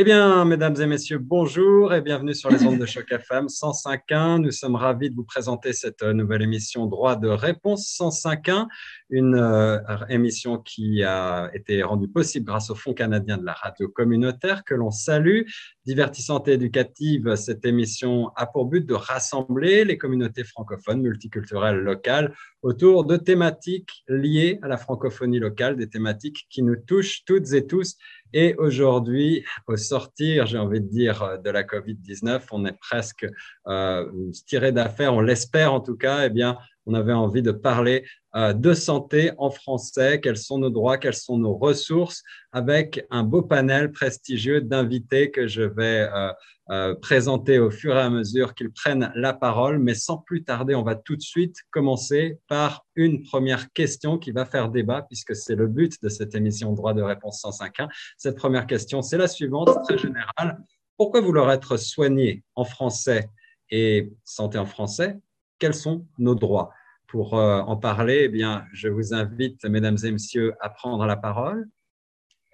Eh bien, mesdames et messieurs, bonjour et bienvenue sur les ondes de Choc FM 105.1. Nous sommes ravis de vous présenter cette euh, nouvelle émission Droit de réponse 105.1, une euh, émission qui a été rendue possible grâce au Fonds canadien de la radio communautaire que l'on salue. Divertissante et éducative, cette émission a pour but de rassembler les communautés francophones multiculturelles locales autour de thématiques liées à la francophonie locale, des thématiques qui nous touchent toutes et tous et aujourd'hui, au sortir, j'ai envie de dire, de la COVID-19, on est presque euh, tiré d'affaire, on l'espère en tout cas, eh bien, on avait envie de parler euh, de santé en français, quels sont nos droits, quelles sont nos ressources, avec un beau panel prestigieux d'invités que je vais euh, euh, présenter au fur et à mesure qu'ils prennent la parole. Mais sans plus tarder, on va tout de suite commencer par une première question qui va faire débat, puisque c'est le but de cette émission Droit de réponse 105.1. Cette première question, c'est la suivante, très générale. Pourquoi vouloir être soigné en français et santé en français? Quels sont nos droits? Pour euh, en parler, eh bien, je vous invite, mesdames et messieurs, à prendre la parole.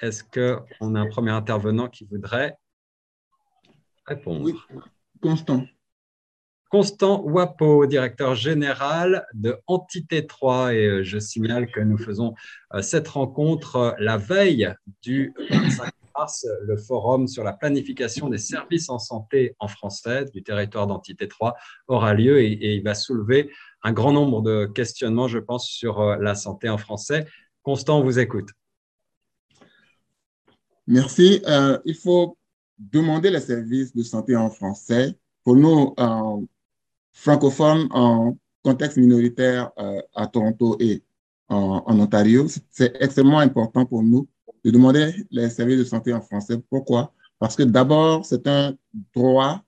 Est-ce qu'on a un premier intervenant qui voudrait répondre? Oui, Constant. Constant Wapo, directeur général de Entité 3. Et euh, je signale que nous faisons euh, cette rencontre la veille du 25 mars, le forum sur la planification des services en santé en français du territoire d'Entité 3 aura lieu et il va soulever un grand nombre de questionnements, je pense, sur euh, la santé en français. Constant, on vous écoute. Merci. Euh, il faut demander les services de santé en français. Pour nous, euh, francophones en contexte minoritaire à Toronto et en, en Ontario, c'est extrêmement important pour nous de demander les services de santé en français. Pourquoi? Parce que d'abord, c'est un droit,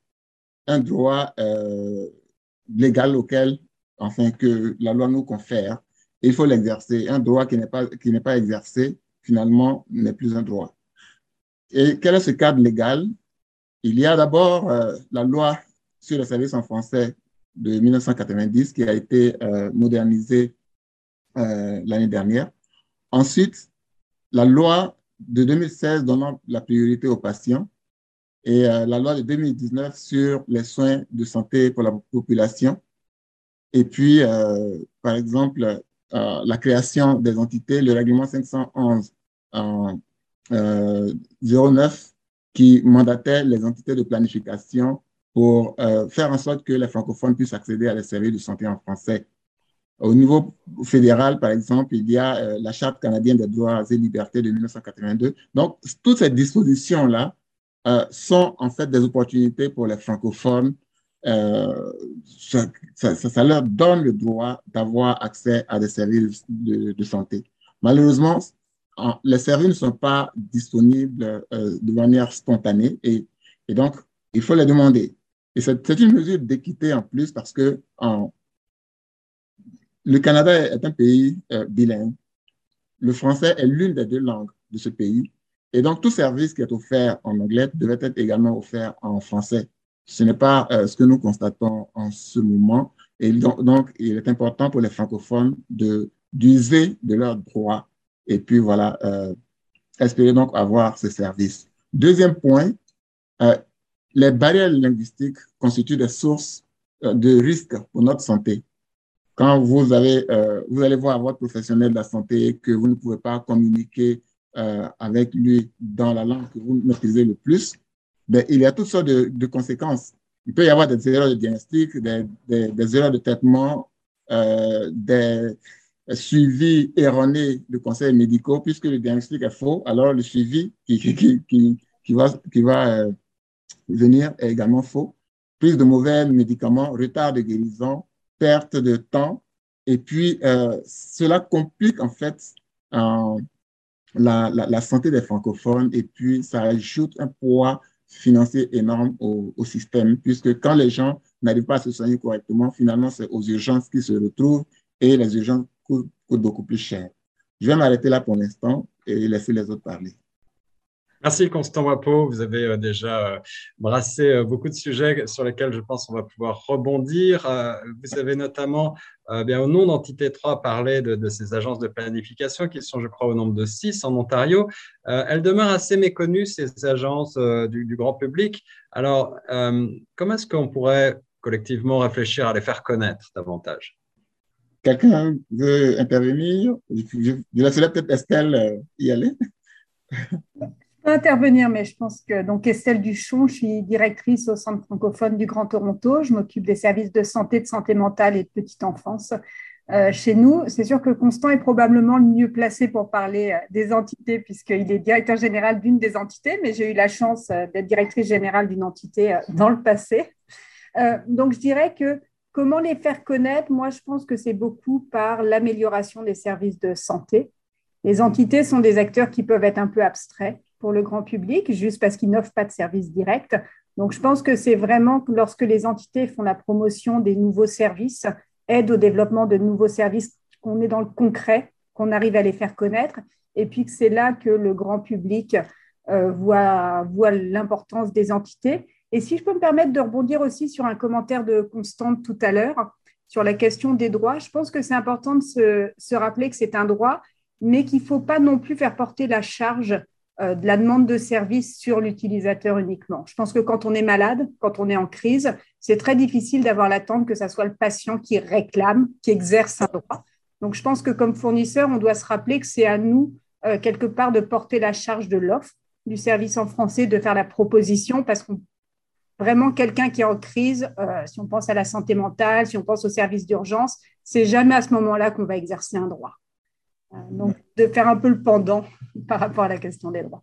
un droit légal auquel enfin, que la loi nous confère. il faut l'exercer. Un droit qui n'est pas, pas exercé, finalement, n'est plus un droit. Et quel est ce cadre légal? Il y a d'abord euh, la loi sur les services en français de 1990 qui a été euh, modernisée euh, l'année dernière. Ensuite, la loi de 2016 donnant la priorité aux patients et la loi de 2019 sur les soins de santé pour la population et puis, euh, par exemple, euh, la création des entités, le règlement 511 en 09 qui mandatait les entités de planification pour euh, faire en sorte que les francophones puissent accéder à des services de santé en français. Au niveau fédéral, par exemple, il y a la Charte canadienne des droits et libertés de 1982. Donc, toutes ces dispositions-là sont en fait des opportunités pour les francophones euh, ça, leur donne le droit d'avoir accès à des services de, santé. Malheureusement, les services ne sont pas disponibles euh, de manière spontanée et, donc il faut les demander. Et c'est une mesure d'équité en plus parce que le Canada est un pays euh, bilingue. Le français est l'une des deux langues de ce pays. Et donc, tout service qui est offert en anglais devait être également offert en français. Ce n'est pas euh, ce que nous constatons en ce moment. Et donc, il est important pour les francophones de d'user de leurs droits et puis voilà, euh, espérer donc avoir ce service. Deuxième point, euh, les barrières linguistiques constituent des sources de risques pour notre santé. Quand vous, avez, vous allez voir votre professionnel de la santé que vous ne pouvez pas communiquer avec lui dans la langue que vous maîtrisez le plus, ben, il y a toutes sortes de, conséquences. Il peut y avoir des erreurs de diagnostic, des, erreurs de traitement, euh, des suivis erronés de conseils médicaux, puisque le diagnostic est faux, alors le suivi qui va euh, venir est également faux. Prise de mauvais médicaments, retard de guérison, perte de temps, et puis euh, cela complique en fait la, santé des francophones et puis ça ajoute un poids financier énorme au, système, puisque quand les gens n'arrivent pas à se soigner correctement, finalement, c'est aux urgences qu'ils se retrouvent et les urgences coûtent beaucoup plus cher. Je vais m'arrêter là pour l'instant et laisser les autres parler. Merci Constant Wapo. Vous avez euh, déjà euh, brassé euh, beaucoup de sujets sur lesquels je pense on va pouvoir rebondir. Vous avez notamment, bien, au nom d'Entité 3, parlé de, ces agences de planification qui sont, je crois, au nombre de 6 en Ontario. elles demeurent assez méconnues, ces agences du, grand public. Alors, comment est-ce qu'on pourrait collectivement réfléchir à les faire connaître davantage? Quelqu'un veut intervenir? Je, je laisserai peut-être Estelle y aller intervenir, mais je pense que donc Estelle Duchon, je suis directrice au Centre francophone du Grand Toronto. Je m'occupe des services de santé, de santé mentale et de petite enfance euh, chez nous. C'est sûr que Constant est probablement le mieux placé pour parler euh, des entités, puisqu'il est directeur général d'une des entités, mais j'ai eu la chance euh, d'être directrice générale d'une entité dans le passé. donc, je dirais que comment les faire connaître? Moi, je pense que c'est beaucoup par l'amélioration des services de santé. Les entités sont des acteurs qui peuvent être un peu abstraits pour le grand public, juste parce qu'ils n'offrent pas de services directs. Donc, je pense que c'est vraiment lorsque les entités font la promotion des nouveaux services, aident au développement de nouveaux services, qu'on est dans le concret, qu'on arrive à les faire connaître, et puis que c'est là que le grand public euh, voit, voit l'importance des entités. Et si je peux me permettre de rebondir aussi sur un commentaire de Constante tout à l'heure, sur la question des droits, je pense que c'est important de se, se rappeler que c'est un droit, mais qu'il ne faut pas non plus faire porter la charge de la demande de service sur l'utilisateur uniquement. Je pense que quand on est malade, quand on est en crise, c'est très difficile d'avoir l'attente que ce soit le patient qui réclame, qui exerce un droit. Donc, je pense que comme fournisseur, on doit se rappeler que c'est à nous, euh, quelque part, de porter la charge de l'offre du service en français, de faire la proposition, parce qu'on vraiment quelqu'un qui est en crise, euh, si on pense à la santé mentale, si on pense au service d'urgence, c'est jamais à ce moment-là qu'on va exercer un droit. Donc, de faire un peu le pendant par rapport à la question des droits.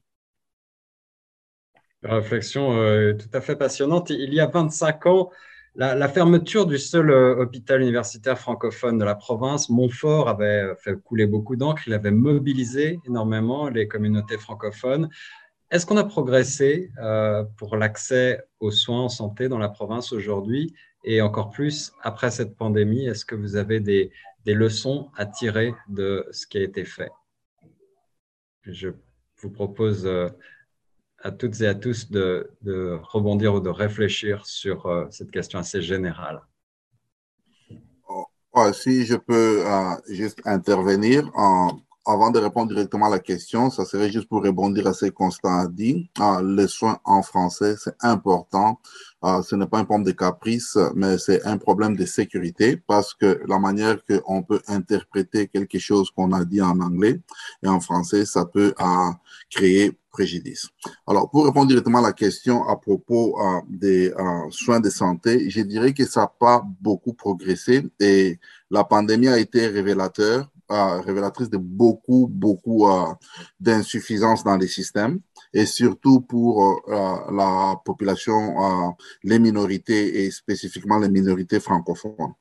Réflexion euh, tout à fait passionnante. Il y a 25 ans, la, fermeture du seul euh, hôpital universitaire francophone de la province, Montfort, avait fait couler beaucoup d'encre. Il avait mobilisé énormément les communautés francophones. Est-ce qu'on a progressé euh, pour l'accès aux soins en santé dans la province aujourd'hui? Et encore plus après cette pandémie Est-ce que vous avez des leçons à tirer de ce qui a été fait je vous propose euh, à toutes et à tous de, rebondir ou de réfléchir sur euh, cette question assez générale. Oh, si je peux euh, juste intervenir avant de répondre directement à la question, ça serait juste pour rebondir à ce Constant a dit. les soins en français, c'est important ah, ce n'est pas un problème de caprice, mais c'est un problème de sécurité parce que la manière qu'on peut interpréter quelque chose qu'on a dit en anglais et en français, ça peut euh, créer préjudice. Alors, pour répondre directement à la question à propos des soins de santé, je dirais que ça n'a pas beaucoup progressé et la pandémie a été révélateur, révélatrice de beaucoup, beaucoup d'insuffisances dans les systèmes et surtout pour euh, la population, euh, les minorités et spécifiquement les minorités francophones.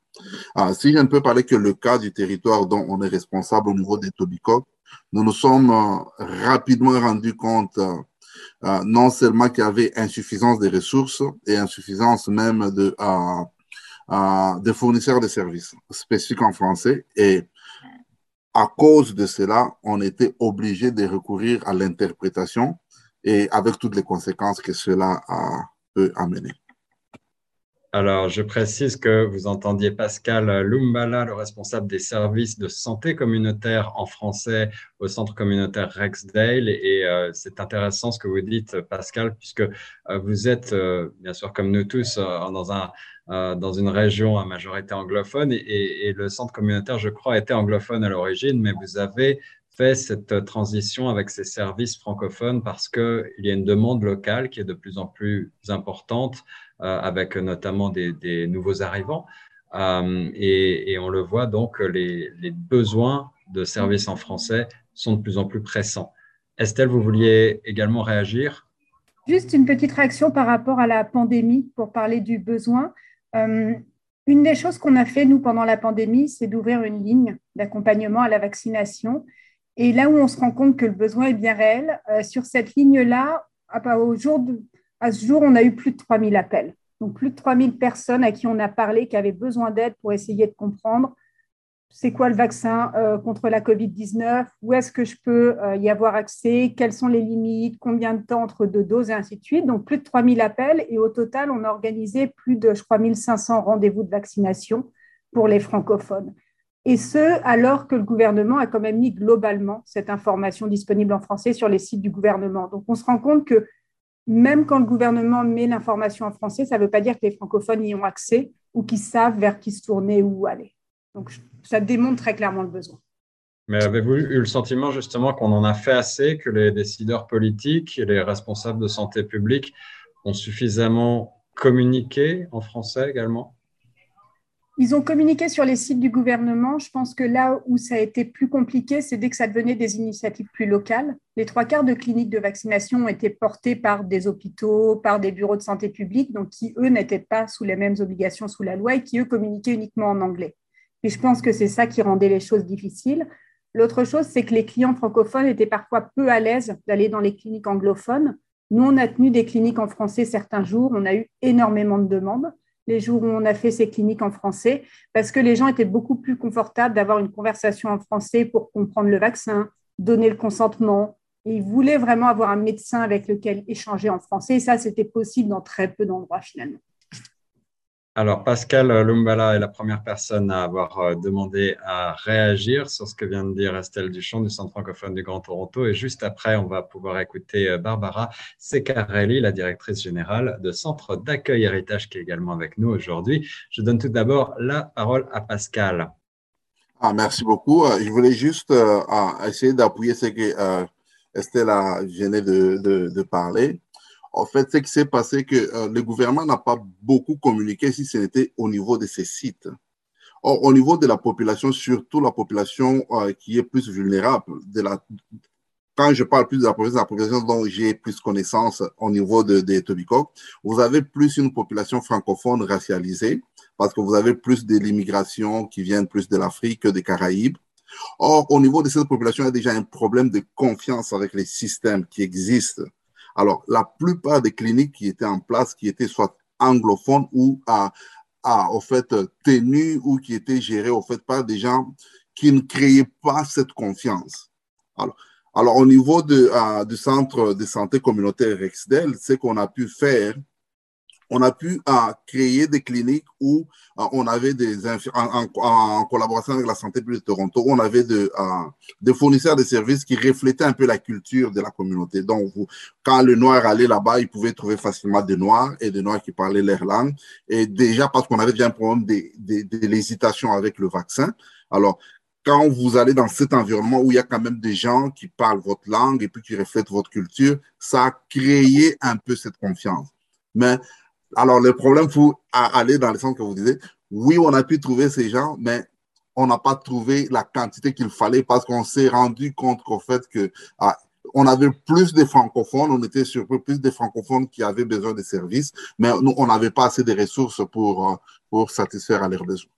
Euh, si je ne peux parler que le cas du territoire dont on est responsable au niveau des Tobicoques, nous nous sommes rapidement rendus compte non seulement qu'il y avait insuffisance des ressources et insuffisance même de, de fournisseurs de services spécifiques en français et à cause de cela, on était obligé de recourir à l'interprétation et avec toutes les conséquences que cela a, peut amener. Alors, je précise que vous entendiez Pascal Lumbala, le responsable des services de santé communautaire en français au centre communautaire Rexdale. Et euh, c'est intéressant ce que vous dites, Pascal, puisque euh, vous êtes, euh, bien sûr, comme nous tous, dans, un, dans une région à majorité anglophone. Et, le centre communautaire, je crois, était anglophone à l'origine, mais vous avez fait cette transition avec ces services francophones parce qu'il y a une demande locale qui est de plus en plus importante, avec notamment des, nouveaux arrivants. Euh, et, on le voit donc, les, besoins de services en français sont de plus en plus pressants. Estelle, vous vouliez également réagir? Juste une petite réaction par rapport à la pandémie pour parler du besoin. Euh, une des choses qu'on a fait, nous, pendant la pandémie, c'est d'ouvrir une ligne d'accompagnement à la vaccination Et là où on se rend compte que le besoin est bien réel, euh, sur cette ligne-là, au jour à ce jour, on a eu plus de 3000 appels. Donc, plus de 3000 personnes à qui on a parlé, qui avaient besoin d'aide pour essayer de comprendre c'est quoi le vaccin euh, contre la COVID-19, où est-ce que je peux euh, y avoir accès, quelles sont les limites, combien de temps entre deux doses et ainsi de suite. Donc, plus de 3000 appels et au total, on a organisé plus de, je crois, 1500 rendez-vous de vaccination pour les francophones. Et ce, alors que le gouvernement a quand même mis globalement cette information disponible en français sur les sites du gouvernement. Donc, on se rend compte que même quand le gouvernement met l'information en français, ça ne veut pas dire que les francophones y ont accès ou qu'ils savent vers qui se tourner ou aller. Donc, ça démontre très clairement le besoin. Mais avez-vous eu le sentiment justement qu'on en a fait assez, que les décideurs politiques et les responsables de santé publique ont suffisamment communiqué en français également? Ils ont communiqué sur les sites du gouvernement. Je pense que là où ça a été plus compliqué, c'est dès que ça devenait des initiatives plus locales. Les trois quarts de cliniques de vaccination ont été portées par des hôpitaux, par des bureaux de santé publique, donc qui, eux, n'étaient pas sous les mêmes obligations sous la loi et qui, eux, communiquaient uniquement en anglais. Et je pense que c'est ça qui rendait les choses difficiles. L'autre chose, c'est que les clients francophones étaient parfois peu à l'aise d'aller dans les cliniques anglophones. Nous, on a tenu des cliniques en français certains jours. On a eu énormément de demandes les jours où on a fait ces cliniques en français, parce que les gens étaient beaucoup plus confortables d'avoir une conversation en français pour comprendre le vaccin, donner le consentement. ils voulaient vraiment avoir un médecin avec lequel échanger en français. Et ça, c'était possible dans très peu d'endroits finalement. Alors, Pascal Lumbala est la première personne à avoir euh, demandé à réagir sur ce que vient de dire Estelle Duchamp du Centre francophone du Grand Toronto. Et juste après, on va pouvoir écouter euh, Barbara Secarelli, la directrice générale de Centre d'accueil héritage, qui est également avec nous aujourd'hui. Je donne tout d'abord la parole à Pascal. Ah, merci beaucoup. Euh, je voulais juste essayer d'appuyer ce que Estelle a gêné de parler. En fait, ce qui s'est passé que euh, le gouvernement n'a pas beaucoup communiqué si ce n'était au niveau de ces sites. Or, au niveau de la population, surtout la population euh, qui est plus vulnérable, quand je parle plus de la population, la population dont j'ai plus connaissance au niveau de, de vous avez plus une population francophone racialisée parce que vous avez plus de l'immigration qui vient plus de l'Afrique que des Caraïbes. Or, au niveau de cette population, il y a déjà un problème de confiance avec les systèmes qui existent alors, la plupart des cliniques qui étaient en place, qui étaient soit anglophones ou à, à, au fait, tenues ou qui étaient gérées, au fait, par des gens qui ne créaient pas cette confiance. Alors, alors au niveau de, euh, du centre de santé communautaire Rexdel, ce qu'on a pu faire, on a pu uh, créer des cliniques où uh, on avait des en, collaboration avec la santé publique de Toronto, on avait uh, des fournisseurs de services qui reflétaient un peu la culture de la communauté. Donc, quand le noir allait là-bas, il pouvait trouver facilement des noirs et des noirs qui parlaient leur langue. Et déjà, parce qu'on avait déjà un problème de, de, de l'hésitation avec le vaccin. Alors, quand vous allez dans cet environnement où il y a quand même des gens qui parlent votre langue et puis qui reflètent votre culture, ça a créé un peu cette confiance. Mais alors, le problème, pour aller dans le sens que vous disiez, oui, on a pu trouver ces gens, mais on n'a pas trouvé la quantité qu'il fallait parce qu'on s'est rendu compte qu'au fait que ah, on avait plus de francophones, on était sur plus de francophones qui avaient besoin de services, mais nous, on n'avait pas assez de ressources pour, euh, pour satisfaire à leurs besoins.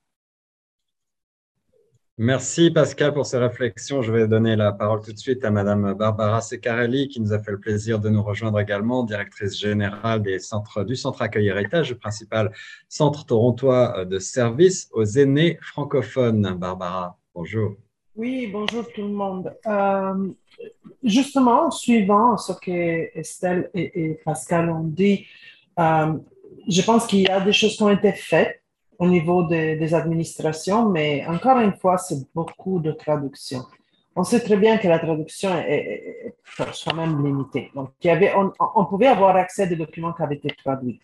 Merci Pascal pour ces réflexions. Je vais donner la parole tout de suite à Madame Barbara Secarelli qui nous a fait le plaisir de nous rejoindre également, directrice générale des centres, du Centre Accueil Héritage, le principal centre torontois de service aux aînés francophones. Barbara, bonjour. Oui, bonjour tout le monde. Euh, justement, suivant ce que Estelle et, Pascal ont dit, euh, je pense qu'il y a des choses qui ont été faites au niveau des administrations, mais encore une fois, c'est beaucoup de traduction. On sait très bien que la traduction est, quand même limitée. Donc, on, pouvait avoir accès à des documents qui avaient été traduits.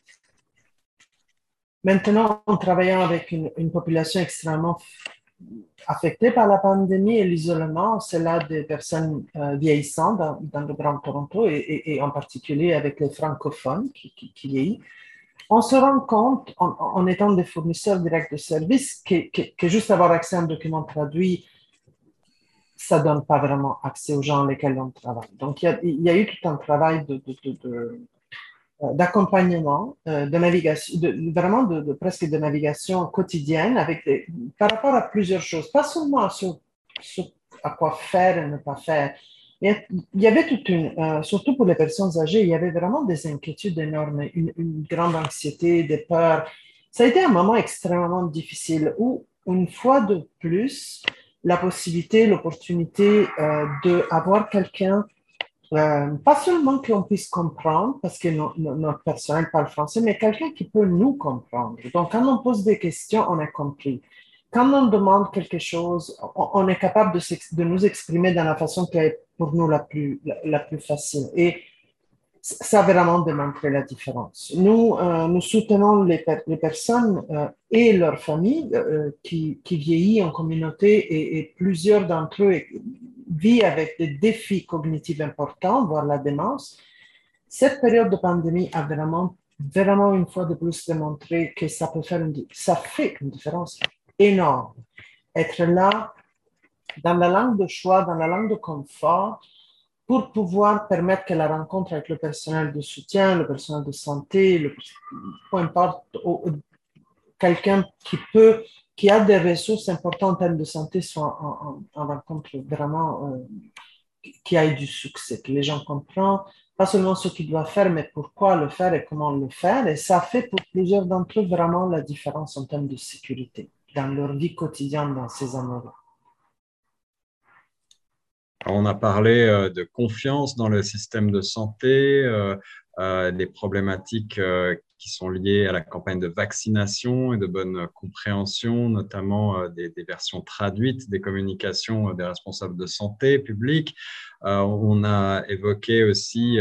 Maintenant, en travaillant avec une, population extrêmement affectée par la pandémie et l'isolement, c'est là des personnes euh, vieillissantes dans, le Grand Toronto et, en particulier avec les francophones qui, qui, qui vieillissent on se rend compte, en, étant des fournisseurs directs de services, que, juste avoir accès à un document traduit, ça ne donne pas vraiment accès aux gens avec lesquels on travaille. Donc, il y a, eu tout un travail euh, d'accompagnement, euh, de, navigation, vraiment de, presque de navigation quotidienne par rapport à plusieurs choses, pas seulement à quoi faire et ne pas faire. Il y avait toute une, surtout pour les personnes âgées, il y avait vraiment des inquiétudes énormes, une, une grande anxiété, des peurs. Ça a été un moment extrêmement difficile où, une fois de plus, la possibilité, l'opportunité euh, d'avoir quelqu'un, euh, pas seulement qu'on puisse comprendre, parce que notre personnel parle français, mais quelqu'un qui peut nous comprendre. Donc, quand on pose des questions, on est compris. Quand on demande quelque chose, on, est capable de, de, nous exprimer dans la façon qui est pour nous la plus, facile. Et ça a vraiment démontré la différence. Nous, euh, soutenons les, les personnes euh, et leurs familles euh, qui, qui vieillissent en communauté et, plusieurs d'entre eux vivent avec des défis cognitifs importants, voire la démence. Cette période de pandémie a vraiment, vraiment une fois de plus démontré que ça peut faire une, ça fait une différence énorme. Être là dans la langue de choix, dans la langue de confort, pour pouvoir permettre que la rencontre avec le personnel de soutien, le personnel de santé, peu importe, quelqu'un qui a des ressources importantes en termes de santé soit en, rencontre vraiment euh, qui ait du succès, que les gens comprennent pas seulement ce qu'ils doivent faire, mais pourquoi le faire et comment le faire. Et ça fait pour plusieurs d'entre eux vraiment la différence en termes de sécurité dans leur vie quotidienne dans ces On a parlé euh, de confiance dans le système de santé, euh, euh, des problématiques qui sont liées à la campagne de vaccination et de bonne compréhension, notamment des, versions traduites des communications des responsables de santé publique. on a évoqué aussi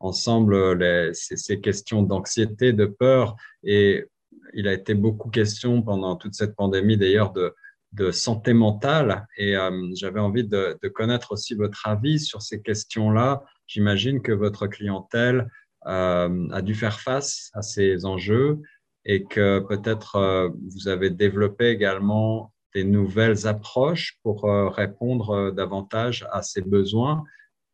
ensemble ces, questions d'anxiété, de peur, et il a été beaucoup question pendant toute cette pandémie d'ailleurs de, de santé mentale et euh, j'avais envie de, connaître aussi votre avis sur ces questions-là. J'imagine que votre clientèle euh, a dû faire face à ces enjeux et que peut-être euh, vous avez développé également des nouvelles approches pour répondre davantage à ces besoins.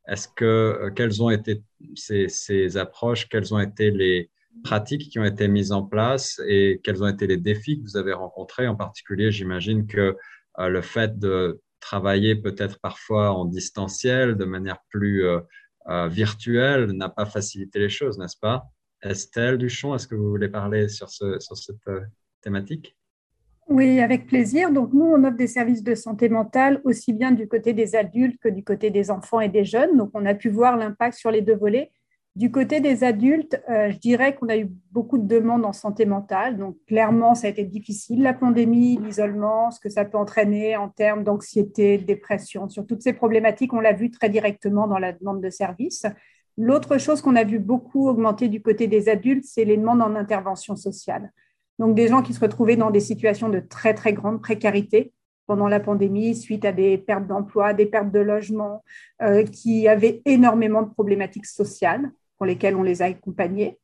Est-ce que quelles ont été ces, ces approches, quelles ont été les, pratiques qui ont été mises en place et quels ont été les défis que vous avez rencontrés. En particulier, j'imagine que euh, le fait de travailler peut-être parfois en distanciel, de manière plus euh, euh, virtuelle, n'a pas facilité les choses, n'est-ce pas? Estelle Duchon, est-ce que vous voulez parler sur, ce, sur cette thématique? Oui, avec plaisir. Donc, nous, on offre des services de santé mentale aussi bien du côté des adultes que du côté des enfants et des jeunes. Donc, on a pu voir l'impact sur les deux volets. Du côté des adultes, euh, je dirais qu'on a eu beaucoup de demandes en santé mentale. Donc, clairement, ça a été difficile, la pandémie, l'isolement, ce que ça peut entraîner en termes d'anxiété, de dépression. Sur toutes ces problématiques, on l'a vu très directement dans la demande de services. L'autre chose qu'on a vu beaucoup augmenter du côté des adultes, c'est les demandes en intervention sociale. Donc, des gens qui se retrouvaient dans des situations de très, très grande précarité pendant la pandémie, suite à des pertes d'emploi, des pertes de logement, euh, qui avaient énormément de problématiques sociales pour lesquels on les a accompagnés.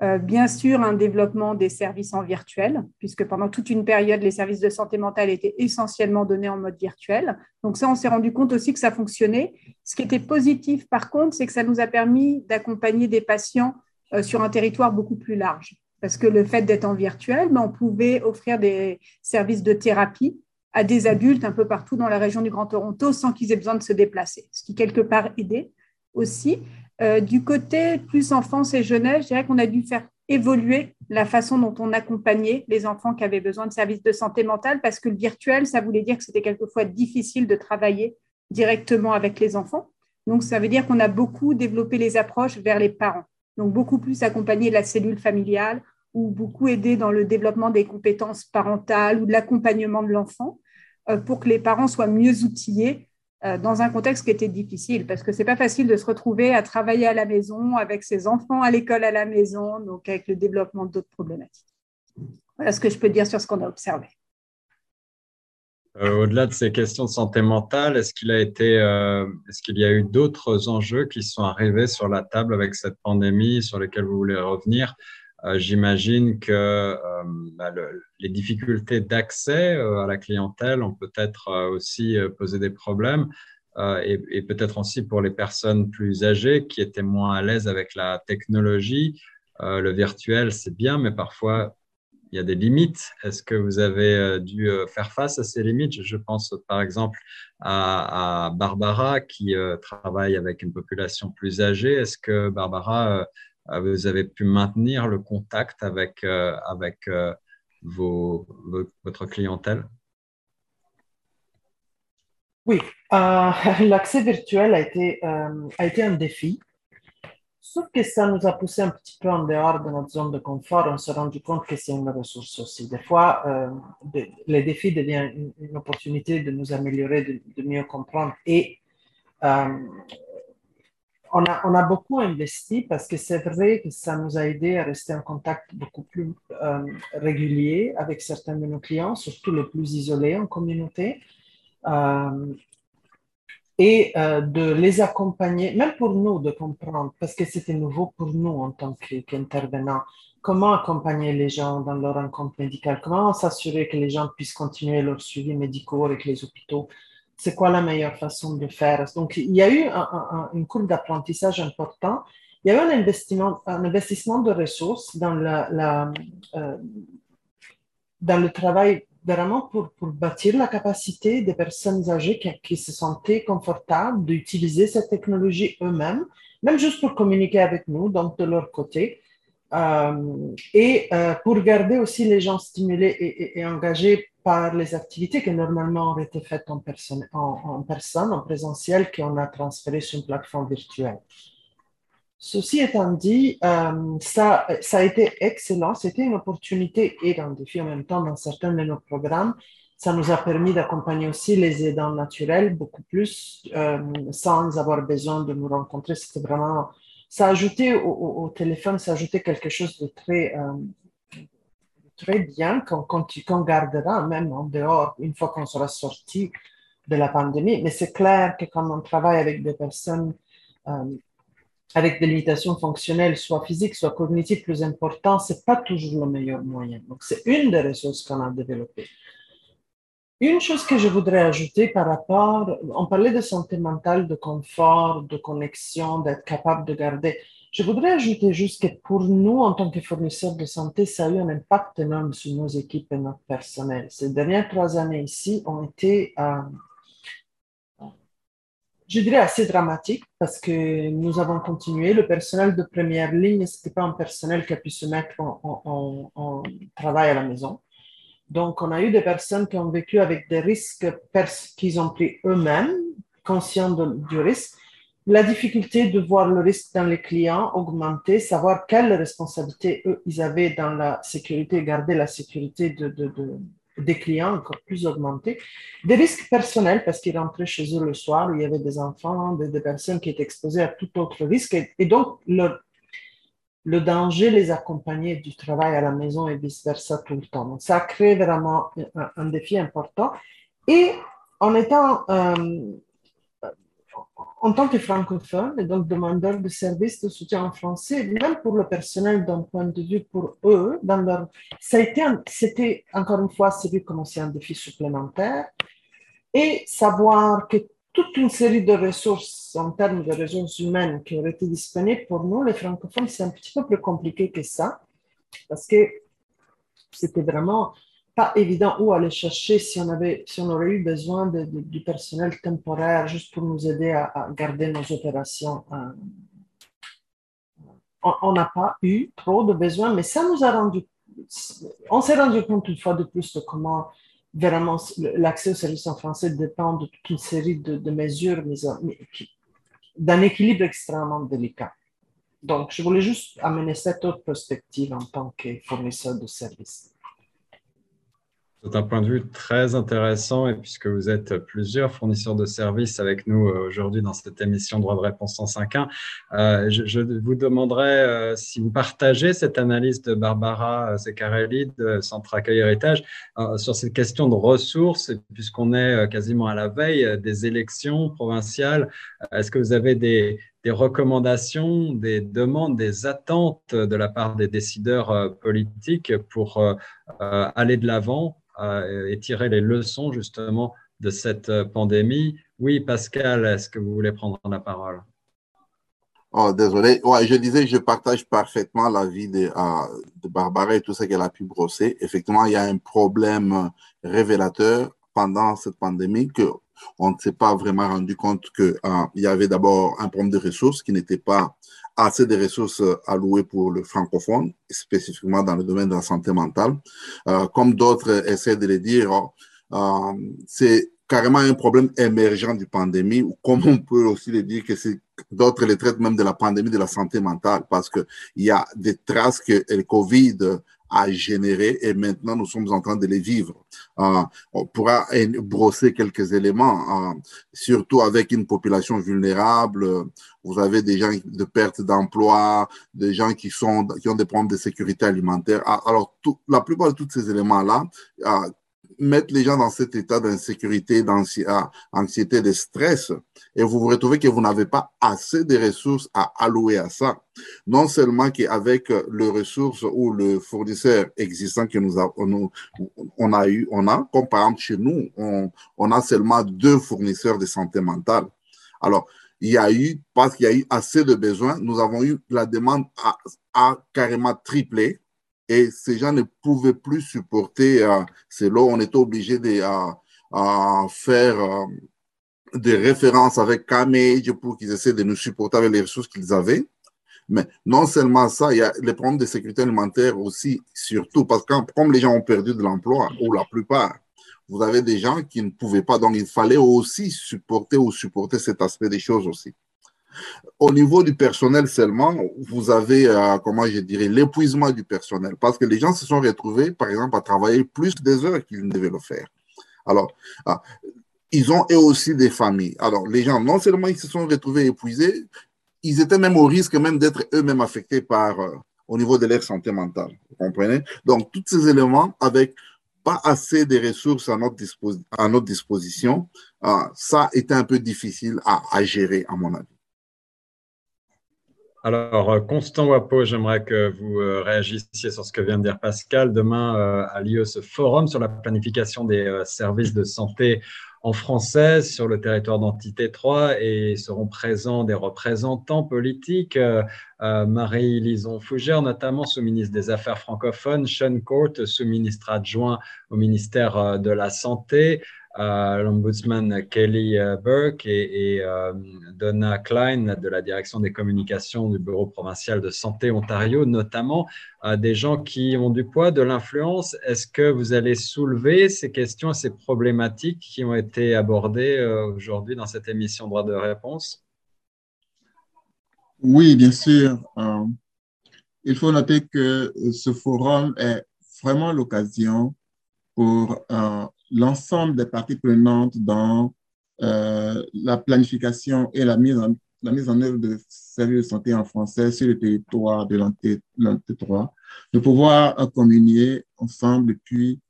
Euh, bien sûr, un développement des services en virtuel, puisque pendant toute une période, les services de santé mentale étaient essentiellement donnés en mode virtuel. Donc ça, on s'est rendu compte aussi que ça fonctionnait. Ce qui était positif, par contre, c'est que ça nous a permis d'accompagner des patients euh, sur un territoire beaucoup plus large. Parce que le fait d'être en virtuel, ben, on pouvait offrir des services de thérapie à des adultes un peu partout dans la région du Grand Toronto sans qu'ils aient besoin de se déplacer, ce qui quelque part aidait aussi. Euh, du côté plus enfance et jeunesse, je dirais qu'on a dû faire évoluer la façon dont on accompagnait les enfants qui avaient besoin de services de santé mentale parce que le virtuel, ça voulait dire que c'était quelquefois difficile de travailler directement avec les enfants. Donc, ça veut dire qu'on a beaucoup développé les approches vers les parents. Donc, beaucoup plus accompagné la cellule familiale ou beaucoup aidé dans le développement des compétences parentales ou de l'accompagnement de l'enfant euh, pour que les parents soient mieux outillés dans un contexte qui était difficile, parce que c'est pas facile de se retrouver à travailler à la maison, avec ses enfants à l'école à la maison, donc avec le développement d'autres problématiques. Voilà ce que je peux dire sur ce qu'on a observé. Euh, au-delà de ces questions de santé mentale, est-ce qu'il a été, euh, est-ce qu'il y a eu d'autres enjeux qui sont arrivés sur la table avec cette pandémie, sur lesquels vous voulez revenir? euh, j'imagine que euh, bah, les difficultés d'accès euh, à la clientèle ont peut-être aussi posé des problèmes. et peut-être aussi pour les personnes plus âgées qui étaient moins à l'aise avec la technologie. le virtuel, c'est bien, mais parfois, il y a des limites. Est-ce que vous avez dû faire face à ces limites? Je pense par exemple à, Barbara qui travaille avec une population plus âgée. Est-ce que Barbara, vous avez pu maintenir le contact avec, avec vos, votre clientèle? Oui, l'accès virtuel a été, a été un défi Sauf que ça nous a poussé un petit peu en dehors de notre zone de confort. On s'est rendu compte que c'est une ressource aussi. Des fois, euh, les défis deviennent une, opportunité de nous améliorer, de, mieux comprendre. Et euh, on, a, beaucoup investi parce que c'est vrai que ça nous a aidé à rester en contact beaucoup plus euh, régulier avec certains de nos clients, surtout les plus isolés en communauté. Et euh, de les accompagner, même pour nous de comprendre, parce que c'était nouveau pour nous en tant qu'intervenants, comment accompagner les gens dans leur rencontre médicale, comment s'assurer que les gens puissent continuer leur suivi médical avec les hôpitaux, c'est quoi la meilleure façon de faire? Donc, il y a eu une courbe d'apprentissage important. Il y a eu un investissement, de ressources euh, dans le travail vraiment pour, pour, bâtir la capacité des personnes âgées qui, se sentaient confortables d'utiliser cette technologie eux-mêmes, même juste pour communiquer avec nous, donc de leur côté, euh, et euh, pour garder aussi les gens stimulés et, engagés par les activités qui normalement auraient été faites en personne, en, personne, en présentiel, qu'on a transférées sur une plateforme virtuelle. Ceci étant dit, euh, ça, ça a été excellent. C'était une opportunité et un défi en même temps dans certains de nos programmes. Ça nous a permis d'accompagner aussi les aidants naturels beaucoup plus euh, sans avoir besoin de nous rencontrer. C'était vraiment, ça a ajouté au, téléphone, ça a ajouté quelque chose de très, euh, très bien qu'on gardera même en dehors une fois qu'on sera sorti de la pandémie. Mais c'est clair que quand on travaille avec des personnes avec des limitations fonctionnelles, soit physiques, soit cognitives plus importantes, ce n'est pas toujours le meilleur moyen. Donc, c'est une des ressources qu'on a développées. Une chose que je voudrais ajouter par rapport, on parlait de santé mentale, de confort, de connexion, d'être capable de garder. Je voudrais ajouter juste que pour nous, en tant que fournisseurs de santé, ça a eu un impact énorme sur nos équipes et notre personnel. Ces dernières trois années ici ont été euh, je dirais assez dramatique parce que nous avons continué. Le personnel de première ligne, ce n'était pas un personnel qui a pu se mettre en, travail à la maison. Donc, on a eu des personnes qui ont vécu avec des risques qu'ils ont pris eux-mêmes, conscients du risque. La difficulté de voir le risque dans les clients augmenter, savoir quelle responsabilité eux, ils avaient dans la sécurité, garder la sécurité de, de, de des clients encore plus augmentés, des risques personnels parce qu'ils rentraient chez eux le soir, il y avait des enfants, des, personnes qui étaient exposées à tout autre risque. Et, donc le, le, danger les accompagnait du travail à la maison et vice-versa tout le temps. Donc ça a créé vraiment un, défi important. Et en étant euh, en tant que francophone et donc demandeur de services de soutien en français, même pour le personnel d'un point de vue pour eux, dans leur, ça a été, c'était encore une fois, c'est vu comme aussi un défi supplémentaire. Et savoir que toute une série de ressources en termes de ressources humaines qui auraient été disponibles pour nous, les francophones, c'est un petit peu plus compliqué que ça. Parce que c'était vraiment pas évident où aller chercher si on, avait, si on aurait eu besoin de, du personnel temporaire juste pour nous aider à, garder nos opérations. Euh, on n'a pas eu trop de besoins, mais ça nous a rendu, on s'est rendu compte une fois de plus de comment vraiment l'accès aux services en français dépend de toute une série de, mesures, d'un équilibre extrêmement délicat. Donc, je voulais juste amener cette autre perspective en tant que fournisseur de services. C'est un point de vue très intéressant et puisque vous êtes plusieurs fournisseurs de services avec nous euh, aujourd'hui dans cette émission Droit de réponse 105.1, euh, je, vous demanderai euh, si vous partagez cette analyse de Barbara Secarelli de Centre Accueil Héritage sur cette question de ressources, puisqu'on est quasiment à la veille des élections provinciales. Est-ce que vous avez des, des recommandations, des demandes, des attentes de la part des décideurs politiques pour aller de l'avant et tirer les leçons justement de cette euh, pandémie. Oui, Pascal, est-ce que vous voulez prendre la parole? Oh, désolé. Ouais, je disais, je partage parfaitement l'avis de, euh, de Barbara et tout ce qu'elle a pu brosser. Effectivement, il y a un problème révélateur pendant cette pandémie que on ne s'est pas vraiment rendu compte qu'il euh, y avait d'abord un problème de ressources qui n'était pas assez de ressources allouées pour le francophone, spécifiquement dans le domaine de la santé mentale. Euh, comme d'autres essaient de le dire, euh, c'est carrément un problème émergent du pandémie, ou comme on peut aussi le dire que c'est d'autres les traitent même de la pandémie de la santé mentale, parce qu'il y a des traces que le Covid a généré et maintenant nous sommes en train de les vivre. Euh, on pourra brosser quelques éléments, euh, surtout avec une population vulnérable. Vous avez des gens de perte d'emploi, des gens qui, sont, qui ont des problèmes de sécurité alimentaire. Ah, alors, tout, la plupart de tous ces éléments-là euh, mettre les gens dans cet état d'insécurité, d'anxiété, de stress, et vous vous retrouvez que vous n'avez pas assez de ressources à allouer à ça. Non seulement qu'avec le ressources ou le fournisseur existant que nous, avons, on a eu, on a, comme par exemple chez nous, on, a seulement deux fournisseurs de santé mentale. Alors, il y a eu, parce qu'il y a eu assez de besoins, nous avons eu la demande à, à carrément tripler et ces gens ne pouvaient plus supporter euh, c'est là On était obligé de euh, faire euh, des références avec Camage pour qu'ils essaient de nous supporter avec les ressources qu'ils avaient. Mais non seulement ça, il y a les problèmes de sécurité alimentaire aussi, surtout parce que comme les gens ont perdu de l'emploi, ou la plupart, vous avez des gens qui ne pouvaient pas. Donc, il fallait aussi supporter ou supporter cet aspect des choses aussi. Au niveau du personnel seulement, vous avez, euh, comment je dirais, l'épuisement du personnel parce que les gens se sont retrouvés, par exemple, à travailler plus des heures qu'ils ne devaient le faire. Alors, ah, ils ont eux aussi des familles. Alors, les gens, non seulement ils se sont retrouvés épuisés, ils étaient même au risque même d'être eux-mêmes affectés par, euh, au niveau de leur santé mentale. Vous comprenez? Donc, tous ces éléments avec pas assez de ressources à notre, disposition, ah, ça était un peu difficile à gérer, à mon avis. Alors, euh, Constant Wapo, j'aimerais que vous euh, réagissiez sur ce que vient de dire Pascal. Demain euh, a lieu ce forum sur la planification des services de santé en français sur le territoire d'Entité 3 et seront présents des représentants politiques, Marie Lison Fougère, notamment sous-ministre des Affaires francophones, Sean Court, sous-ministre adjoint au ministère de la Santé, l'ombudsman Kelly euh, Burke et, euh, Donna Klein de la direction des communications du Bureau provincial de santé Ontario, notamment euh, des gens qui ont du poids, de l'influence. Est-ce que vous allez soulever ces questions, ces problématiques qui ont été abordées aujourd'hui dans cette émission Droit de réponse? Oui, bien sûr. il faut noter que ce forum est vraiment l'occasion pour l'ensemble des parties prenantes dans euh, la planification et la mise, en, la mise en œuvre de services de santé en français sur le territoire de l'NT3, de pouvoir communier ensemble et puis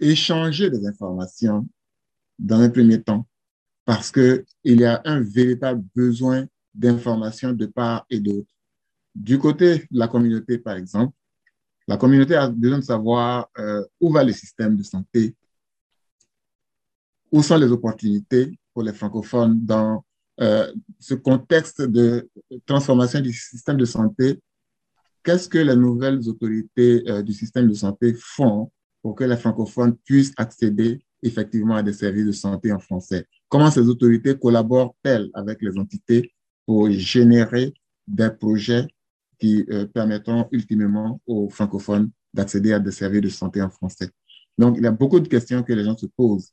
échanger des informations dans un premier temps, parce qu'il y a un véritable besoin d'informations de part et d'autre. Du côté de la communauté, par exemple, la communauté a besoin de savoir euh, où va le système de santé, où sont les opportunités pour les francophones dans euh, ce contexte de transformation du système de santé. Qu'est-ce que les nouvelles autorités euh, du système de santé font pour que les francophones puissent accéder effectivement à des services de santé en français? Comment ces autorités collaborent-elles avec les entités pour générer des projets qui euh, permettront ultimement aux francophones d'accéder à des services de santé en français. Donc, il y a beaucoup de questions que les gens se posent.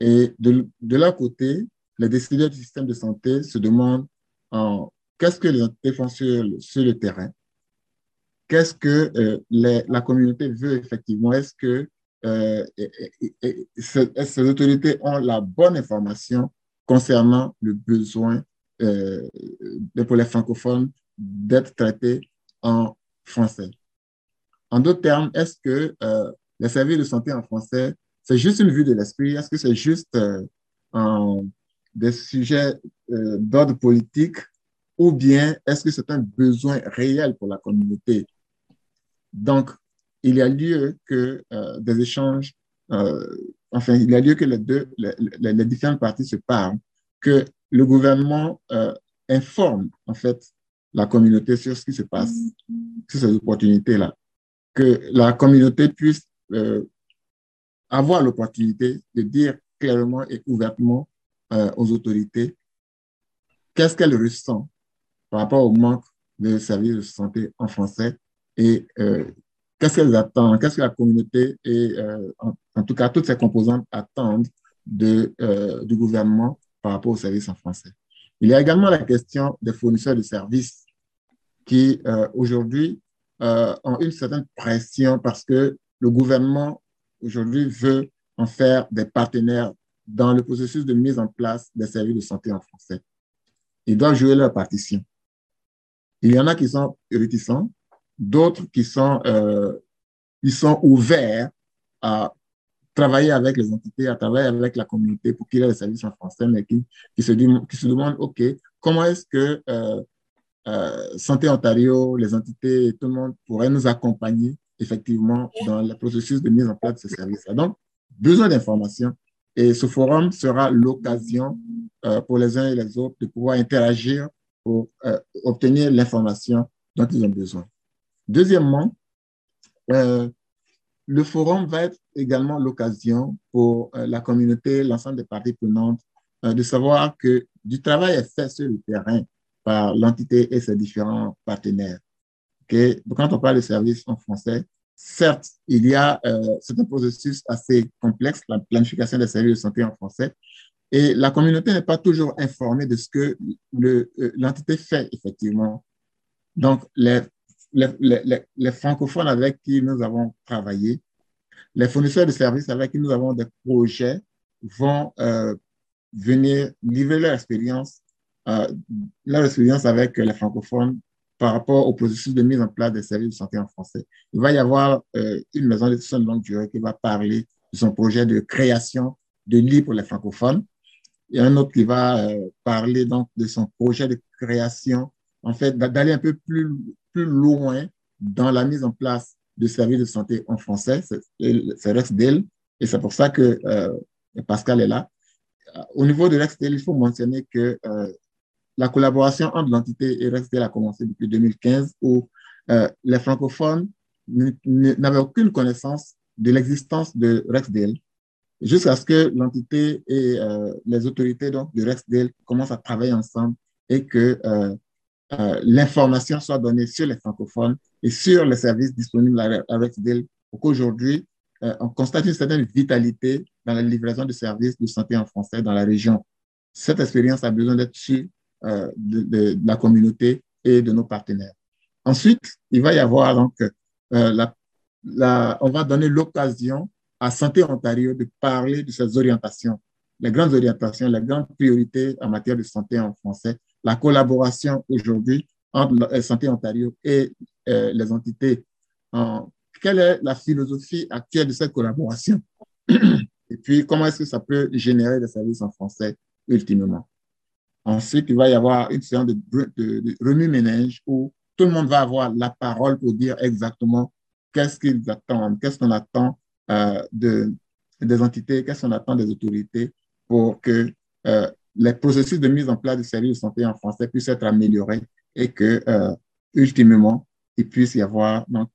Et de, de leur côté, les décideurs du système de santé se demandent qu'est-ce que les entités font sur, le terrain, qu'est-ce que euh, la communauté veut effectivement, est-ce que euh, ces autorités ont la bonne information concernant le besoin pour les francophones d'être traité en français. En d'autres termes, est-ce que euh, les services de santé en français, c'est juste une vue de l'esprit? Est-ce que c'est juste euh, des sujets euh, d'ordre politique? Ou bien est-ce que c'est un besoin réel pour la communauté? Donc, il y a lieu que des échanges, enfin, il y a lieu que les deux, les, les différentes parties se parlent, que le gouvernement informe en fait la communauté sur ce qui se passe, sur ces opportunités-là. Que la communauté puisse euh, avoir l'opportunité de dire clairement et ouvertement euh, aux autorités qu'est-ce qu'elle ressent par rapport au manque de services de santé en français et euh, qu'est-ce qu'elles attendent, qu'est-ce que la communauté et euh, en, tout cas toutes ces composantes attendent de, du gouvernement par rapport aux services en français. Il y a également la question des fournisseurs de services qui aujourd'hui ont une certaine pression parce que le gouvernement aujourd'hui veut en faire des partenaires dans le processus de mise en place des services de santé en français. Ils doivent jouer leur partition. Il y en a qui sont réticents, d'autres qui sont, euh, sont ouverts à travailler avec les entités, à travailler avec la communauté pour qu'il y ait des services en français, mais qui, qui, se, qui se demandent, OK, comment est-ce que euh, euh, Santé Ontario, les entités, tout le monde pourrait nous accompagner effectivement dans le processus de mise en place de ces services-là. Donc, besoin d'informations. Et ce forum sera l'occasion euh, pour les uns et les autres de pouvoir interagir pour euh, obtenir l'information dont ils ont besoin. Deuxièmement, euh, le forum va être également l'occasion pour la communauté, l'ensemble des parties prenantes, de savoir que du travail est fait sur le terrain par l'entité et ses différents partenaires. Quand on parle de services en français, certes, il y a, euh, un processus assez complexe, la planification des services de santé en français, et la communauté n'est pas toujours informée de ce que euh, l'entité fait effectivement. Donc, les, les, francophones avec qui nous avons travaillé, les fournisseurs de services avec qui nous avons des projets vont euh, venir livrer leur expérience, leur expérience avec les francophones par rapport au processus de mise en place des services de santé en français. Il va y avoir euh, une maison soins de longue durée qui va parler de son projet de création de lits pour les francophones. A un autre qui va euh, parler donc de son projet de création, en fait, d'aller un peu plus, plus loin dans la mise en place de services de santé en français. C'est RexDel et c'est pour ça que euh, Pascal est là. Au niveau de RexDel, il faut mentionner que la collaboration entre l'entité et Rexdale a commencé depuis 2015 où euh, les francophones n'avaient aucune connaissance de l'existence de Rexdale jusqu'à ce que l'entité et euh, les autorités donc, de Rexdale commencent à travailler ensemble et que euh, l'information soit donnée sur les francophones et sur les services disponibles à, Rexdale pour qu'aujourd'hui, on constate une certaine vitalité dans la livraison de services de santé en français dans la région. Cette expérience a besoin d'être suivie euh, de, la communauté et de nos partenaires. Ensuite, il va y avoir donc, euh, la, on va donner l'occasion à Santé Ontario de parler de ses orientations, les grandes orientations, les grandes priorités en matière de santé en français, la collaboration aujourd'hui entre Santé Ontario et euh, les entités. En, quelle est la philosophie actuelle de cette collaboration? Et puis, comment est-ce que ça peut générer des services en français ultimement? Ensuite, il va y avoir une séance de, de, remue-ménage où tout le monde va avoir la parole pour dire exactement qu'est-ce qu'ils attendent, qu'est-ce qu'on attend euh, de, des entités, qu'est-ce qu'on attend des autorités pour que euh, les processus de mise en place du service de santé en français puissent être améliorés et que, euh, ultimement, il puisse y avoir donc,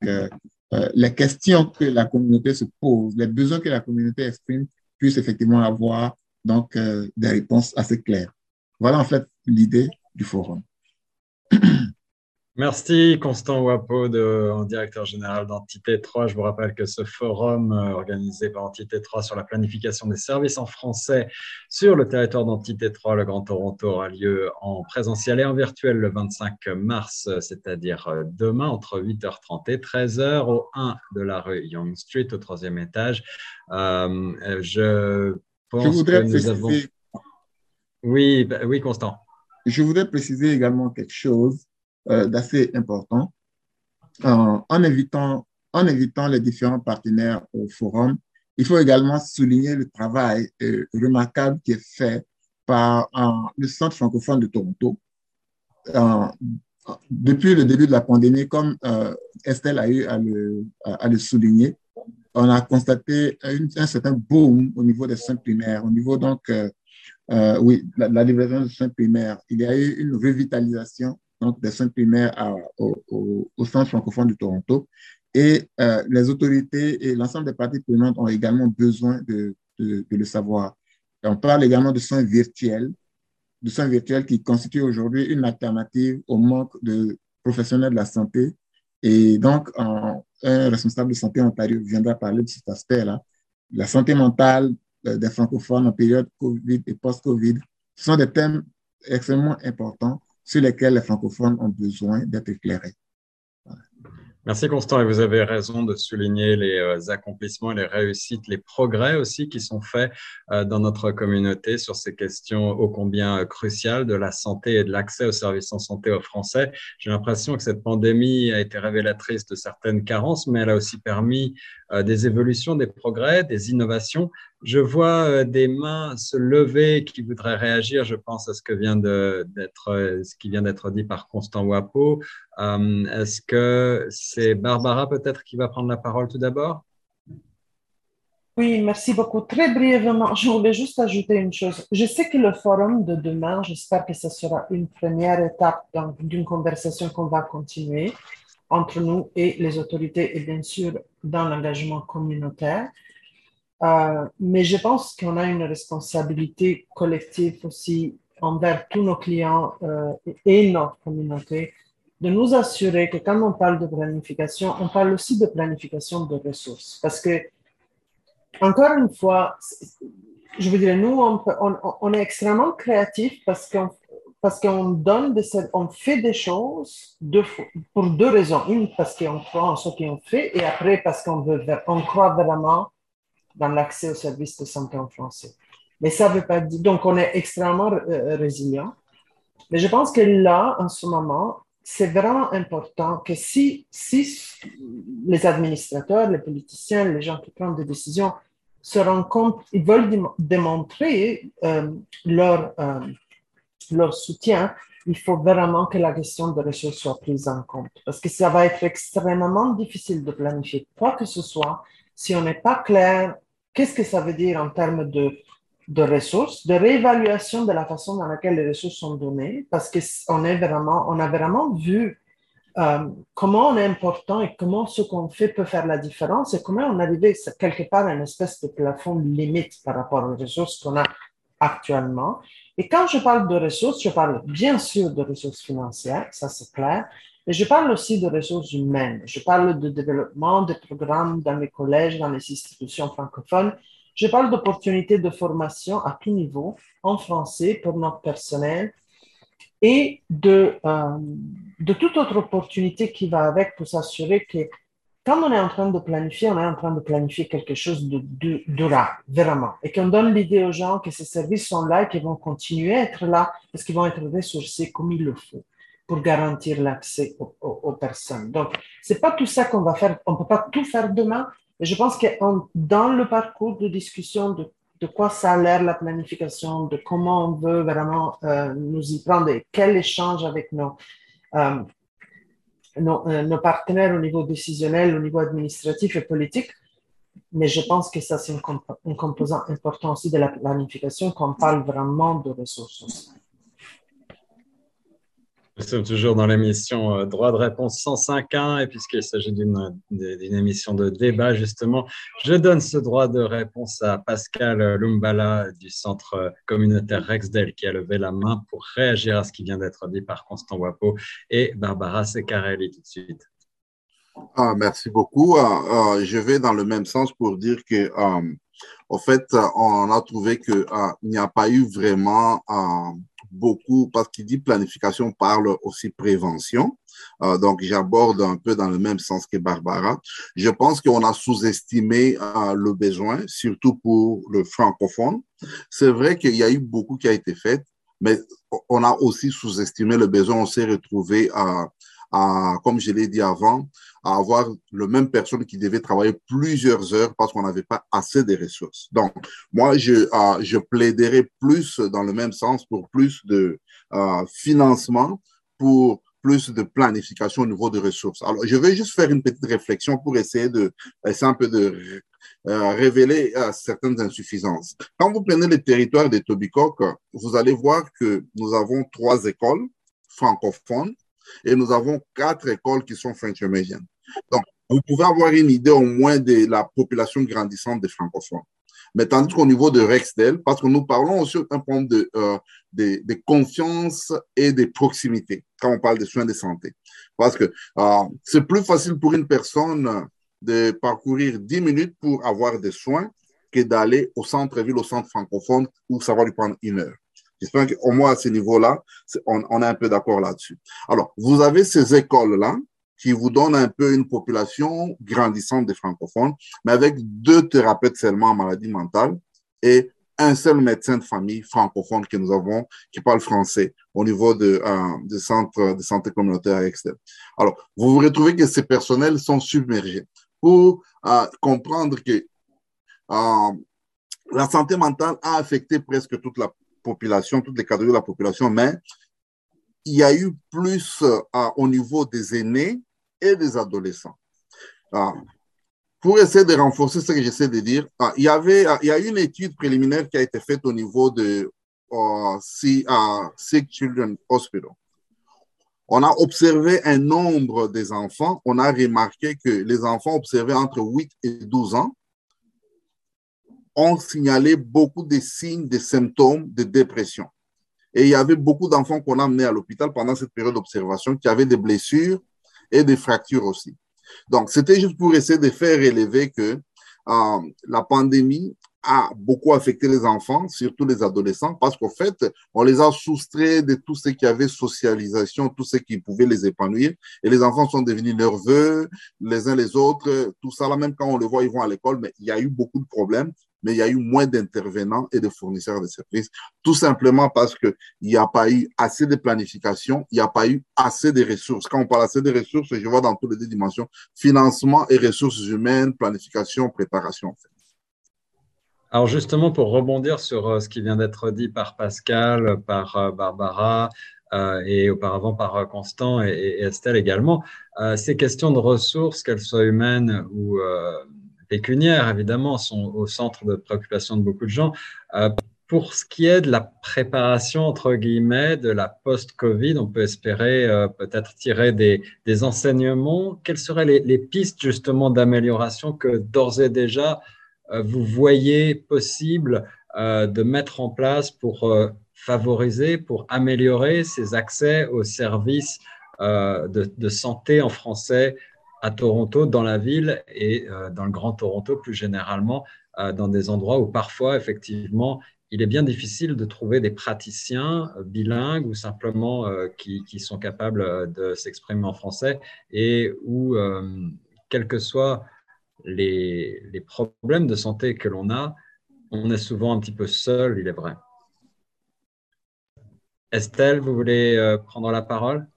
les questions que la communauté se pose, les besoins que la communauté exprime puissent effectivement avoir donc, des réponses assez claires. Voilà en fait l'idée du forum. Merci Constant Wapo, de, directeur général d'Entité 3. Je vous rappelle que ce forum euh, organisé par Entité 3 sur la planification des services en français sur le territoire d'Entité 3, le Grand Toronto, aura lieu en présentiel et en virtuel le 25 mars, c'est-à-dire euh, demain entre 8h30 et 13h au 1 de la rue Young Street au troisième étage. Euh, je pense que nous avons oui, bah, oui, Constant. Je voudrais préciser également quelque chose euh, d'assez important. en, évitant, en évitant les différents partenaires au forum, il faut également souligner le travail euh, remarquable qui est fait par le Centre francophone de Toronto. depuis le début de la pandémie, comme euh, Estelle a eu à le, à, le, souligner, on a constaté un certain boom au niveau des soins primaires, au niveau donc Euh, oui, la, livraison de soins primaires. Il y a eu une revitalisation donc, des soins primaires au, au, centre francophone de Toronto. Et euh, les autorités et l'ensemble des parties prenantes ont également besoin de, le savoir. on parle également de soins virtuels, de soins virtuels qui constituent aujourd'hui une alternative au manque de professionnels de la santé. Et donc, un responsable de santé Ontario viendra parler de cet aspect-là. La santé mentale euh, des francophones en période COVID et post-COVID, sont des thèmes extrêmement importants sur lesquels les francophones ont besoin d'être éclairés. Merci Constant, et vous avez raison de souligner les euh, accomplissements, les réussites, les progrès aussi qui sont faits euh, dans notre communauté sur ces questions ô combien euh, cruciales de la santé et de l'accès aux services en santé aux Français. J'ai l'impression que cette pandémie a été révélatrice de certaines carences, mais elle a aussi permis des évolutions, des progrès, des innovations. Je vois euh, des mains se lever qui voudraient réagir. Je pense à ce, euh, qui vient d'être dit par Constant Wapo. Euh, est-ce que c'est Barbara peut-être qui va prendre la parole tout d'abord? Oui, merci beaucoup. Très brièvement, je voulais juste ajouter une chose. Je sais que le forum de demain, j'espère que ce sera une première étape d'une conversation qu'on va continuer entre nous et les autorités et bien sûr dans l'engagement communautaire. Euh, mais je pense qu'on a une responsabilité collective aussi envers tous nos clients euh, et notre communauté de nous assurer que quand on parle de planification, on parle aussi de planification de ressources. Parce que, encore une fois, je veux dire, nous, on, est extrêmement créatifs parce qu'on parce qu'on donne des, on fait des choses pour deux raisons. Une, parce qu'on croit en ce qu'on fait, et après, parce qu'on veut, on croit vraiment dans l'accès aux services de santé en français. Mais ça veut pas dire. Donc, on est extrêmement euh, résilient. Mais je pense que là, en ce moment, c'est vraiment important que si, si les administrateurs, les politiciens, les gens qui prennent des décisions se rendent compte, ils veulent démontrer euh, leur, euh, leur soutien, il faut vraiment que la question de ressources soit prise en compte. Parce que ça va être extrêmement difficile de planifier quoi que ce soit si on n'est pas clair Qu'est-ce que ça veut dire en termes de, de ressources, de réévaluation de la façon dans laquelle les ressources sont données, parce qu'on vraiment, on a vraiment vu euh, comment on est important et comment ce qu'on fait peut faire la différence et comment on arrivé quelque part à une espèce de plafond limite par rapport aux ressources qu'on a actuellement. Et quand je parle de ressources, je parle bien sûr de ressources financières, ça c'est clair, mais je parle aussi de ressources humaines. Je parle de développement de programmes dans les collèges, dans les institutions francophones. Je parle d'opportunités de formation à tout niveau en français pour notre personnel et de, euh, de toute autre opportunité qui va avec pour s'assurer que quand on est en train de planifier, on est en train de planifier quelque chose de, de durable, vraiment, et qu'on donne l'idée aux gens que ces services sont là et qu'ils vont continuer à être là parce qu'ils vont être ressourcés comme il le faut pour garantir l'accès aux, personnes. Donc, c'est pas tout ça qu'on va faire. On peut pas tout faire demain, mais je pense que dans le parcours de discussion de, quoi ça a l'air la planification, de comment on veut vraiment euh, nous y prendre et quel échange avec nos, euh, euh, nos, partenaires au niveau décisionnel, au niveau administratif et politique. Mais je pense que ça, c'est un, un composant important aussi de la planification, qu'on parle vraiment de ressources nous sommes toujours dans l'émission euh, Droit de réponse 105.1 et puisqu'il s'agit d'une émission de débat, justement, je donne ce droit de réponse à Pascal Lumbala du Centre communautaire Rexdel qui a levé la main pour réagir à ce qui vient d'être dit par Constant Wapo et Barbara Secarelli tout de suite. Ah, merci beaucoup. Ah, ah, je vais dans le même sens pour dire que, en fait, on a trouvé qu'il n'y a pas eu vraiment beaucoup, parce qu'il dit planification, parle aussi prévention. Donc, j'aborde un peu dans le même sens que Barbara. Je pense qu'on a sous-estimé le besoin, surtout pour le francophone. C'est vrai qu'il y a eu beaucoup qui a été fait, mais on a aussi sous-estimé le besoin. On s'est retrouvé à, à, comme je l'ai dit avant, à avoir le même personne qui devait travailler plusieurs heures parce qu'on n'avait pas assez de ressources. Donc, moi, je, euh, je plaiderais plus dans le même sens pour plus de euh, financement pour plus de planification au niveau des ressources. Alors, je vais juste faire une petite réflexion pour essayer de, essayer un peu de euh, révéler euh, certaines insuffisances. Quand vous prenez le territoire de Tobicoke, vous allez voir que nous avons trois écoles francophones et nous avons quatre écoles qui sont french-américaines. Donc, vous pouvez avoir une idée au moins de la population grandissante des francophones. Mais tandis qu'au niveau de Rexdale, parce que nous parlons aussi d'un point de, euh, de, de, confiance et de proximité quand on parle des soins de santé. Parce que euh, c'est plus facile pour une personne de parcourir 10 minutes pour avoir des soins que d'aller au centre-ville, au centre francophone, où ça va lui prendre une heure. J'espère qu'au moins à ce niveau-là, on, est un peu d'accord là-dessus. Alors, vous avez ces écoles-là qui vous donnent un peu une population grandissante des francophones, mais avec deux thérapeutes seulement en maladie mentale et un seul médecin de famille francophone que nous avons qui parle français au niveau de, euh, des centres de santé communautaire externe. Alors, vous vous retrouvez que ces personnels sont submergés. Pour euh, comprendre que euh, la santé mentale a affecté presque toute la population, toutes les catégories de la population, mais il y a eu plus euh, au niveau des aînés et des adolescents. Ah, pour essayer de renforcer ce que j'essaie de dire, ah, il, y avait, ah, il y a une étude préliminaire qui a été faite au niveau de Sick Children Hospital. On a observé un nombre des enfants. On a remarqué que les enfants observés entre 8 et 12 ans ont signalé beaucoup de signes, de symptômes de dépression. Et il y avait beaucoup d'enfants qu'on a amenés à l'hôpital pendant cette période d'observation qui avaient des blessures et des fractures aussi. Donc, c'était juste pour essayer de faire relever que euh, la pandémie a beaucoup affecté les enfants, surtout les adolescents, parce qu'en fait, on les a soustraits de tout ce qui avait socialisation, tout ce qui pouvait les épanouir, et les enfants sont devenus nerveux, les uns les autres, tout ça là, même quand on les voit, ils vont à l'école, mais il y a eu beaucoup de problèmes, mais il y a eu moins d'intervenants et de fournisseurs de services, tout simplement parce qu'il n'y a pas eu assez de planification, il n'y a pas eu assez de ressources. Quand on parle assez de ressources, je vois dans toutes les dimensions, financement et ressources humaines, planification, préparation. Alors justement, pour rebondir sur euh, ce qui vient d'être dit par Pascal, par euh, Barbara, euh, et auparavant par Constant et, Estelle également, ces questions de ressources, qu'elles soient humaines ou pécuniaires, évidemment, sont au centre de préoccupation de beaucoup de gens. Euh, pour ce qui est de la préparation, entre guillemets, de la post-Covid, on peut espérer euh, peut-être tirer des, enseignements. Quelles seraient les, pistes justement d'amélioration que d'ores et déjà euh, vous voyez possible de mettre en place pour favoriser, pour améliorer ces accès aux services de santé en français à Toronto, dans la ville et euh, dans le Grand Toronto plus généralement, euh, dans des endroits où parfois, effectivement, il est bien difficile de trouver des praticiens euh, bilingues ou simplement qui, sont capables de s'exprimer en français et où, quels que soient les problèmes de santé que l'on a, on est souvent un petit peu seul, il est vrai. Estelle, vous voulez prendre la parole?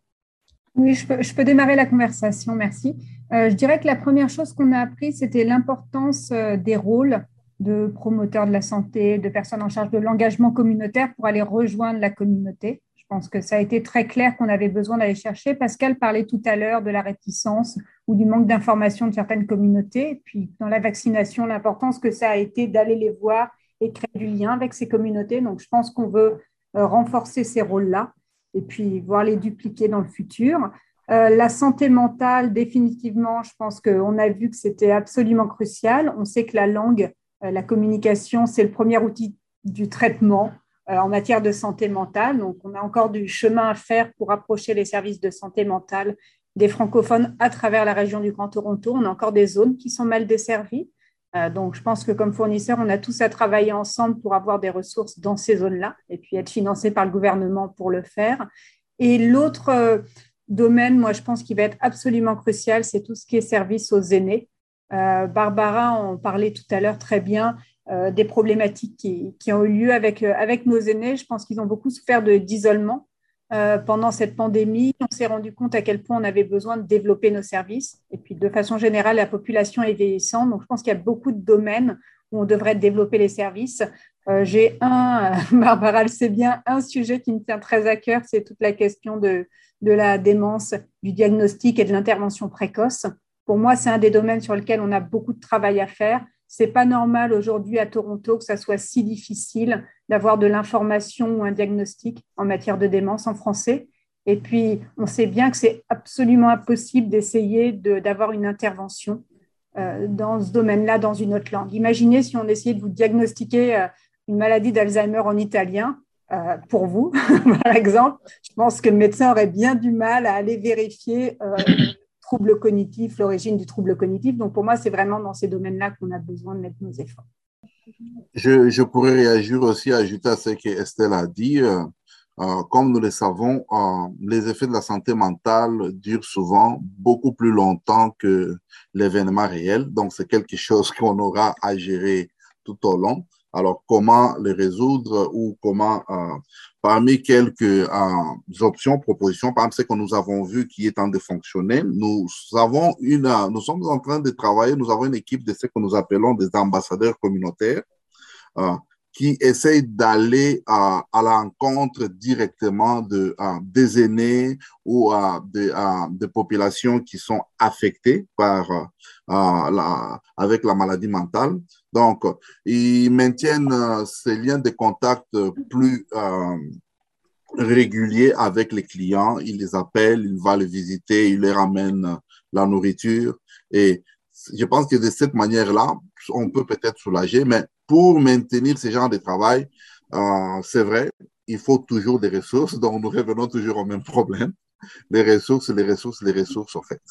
Oui, je peux, démarrer la conversation, merci. Euh, je dirais que la première chose qu'on a appris, c'était l'importance euh, des rôles de promoteurs de la santé, de personnes en charge de l'engagement communautaire pour aller rejoindre la communauté. Je pense que ça a été très clair qu'on avait besoin d'aller chercher. Pascal parlait tout à l'heure de la réticence ou du manque d'information de certaines communautés. puis dans la vaccination, l'importance que ça a été d'aller les voir et créer du lien avec ces communautés. Donc je pense qu'on veut euh, renforcer ces rôles-là et puis voir les dupliquer dans le futur. Euh, la santé mentale, définitivement, je pense qu'on a vu que c'était absolument crucial. On sait que la langue, euh, la communication, c'est le premier outil du traitement euh, en matière de santé mentale. Donc, on a encore du chemin à faire pour approcher les services de santé mentale des francophones à travers la région du Grand Toronto. On a encore des zones qui sont mal desservies. Donc, je pense que comme fournisseur, on a tous à travailler ensemble pour avoir des ressources dans ces zones-là et puis être financé par le gouvernement pour le faire. Et l'autre domaine, moi, je pense qui va être absolument crucial, c'est tout ce qui est service aux aînés. Euh, Barbara en parlait tout à l'heure très bien des problématiques qui, ont eu lieu avec, avec nos aînés. Je pense qu'ils ont beaucoup souffert d'isolement euh, pendant cette pandémie, on s'est rendu compte à quel point on avait besoin de développer nos services. Et puis, de façon générale, la population est vieillissante. Donc, je pense qu'il y a beaucoup de domaines où on devrait développer les services. J'ai un, Barbara le sait bien, un sujet qui me tient très à cœur, c'est toute la question de, de la démence, du diagnostic et de l'intervention précoce. Pour moi, c'est un des domaines sur lesquels on a beaucoup de travail à faire. C'est pas normal aujourd'hui à Toronto que ça soit si difficile d'avoir de l'information ou un diagnostic en matière de démence en français. Et puis, on sait bien que c'est absolument impossible d'essayer d'avoir une intervention euh, dans ce domaine-là dans une autre langue. Imaginez si on essayait de vous diagnostiquer euh, une maladie d'Alzheimer en italien. Euh, pour vous, par exemple, je pense que le médecin aurait bien du mal à aller vérifier le trouble cognitif, l'origine du trouble cognitif. Donc, pour moi, c'est vraiment dans ces domaines-là qu'on a besoin de mettre nos efforts. Je, pourrais réagir aussi, ajouter à ce qu'Estelle a dit. Euh, comme nous le savons, euh, les effets de la santé mentale durent souvent beaucoup plus longtemps que l'événement réel. Donc, c'est quelque chose qu'on aura à gérer tout au long. Alors, comment les résoudre ou comment, euh, parmi quelques options, propositions, par exemple, ce que nous avons vu qui est en train nous avons une, nous sommes en train de travailler, nous avons une équipe de ce que nous appelons des ambassadeurs communautaires qui essayent d'aller à, l'encontre directement de, des aînés ou de, de, populations qui sont affectées par, la, avec la maladie mentale. Donc, ils maintiennent euh, ces liens de contact plus euh, réguliers avec les clients. Ils les appellent, ils vont les visiter, ils leur amènent la nourriture. Et je pense que de cette manière-là, on peut peut-être soulager, mais pour maintenir ce genre de travail, euh, c'est vrai, il faut toujours des ressources, donc nous revenons toujours au même problème. Les ressources, les ressources, les ressources, en fait.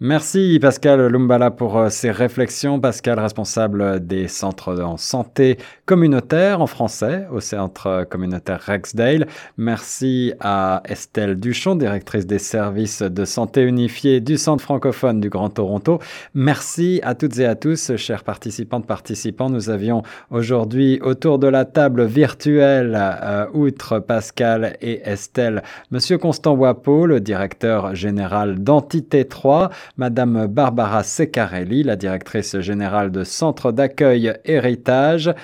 Merci Pascal Lumbala pour euh, ces réflexions. Pascal, responsable des centres en santé communautaire en français au centre communautaire Rexdale. Merci à Estelle Duchon, directrice des services de santé unifiés du centre francophone du Grand Toronto. Merci à toutes et à tous, chers participantes, participants. Nous avions aujourd'hui autour de la table virtuelle, euh, outre Pascal et Estelle, Monsieur Constant Wapo, le directeur général d'Entité 3. Madame Barbara Secarelli, la directrice générale de Centre d'accueil Héritage,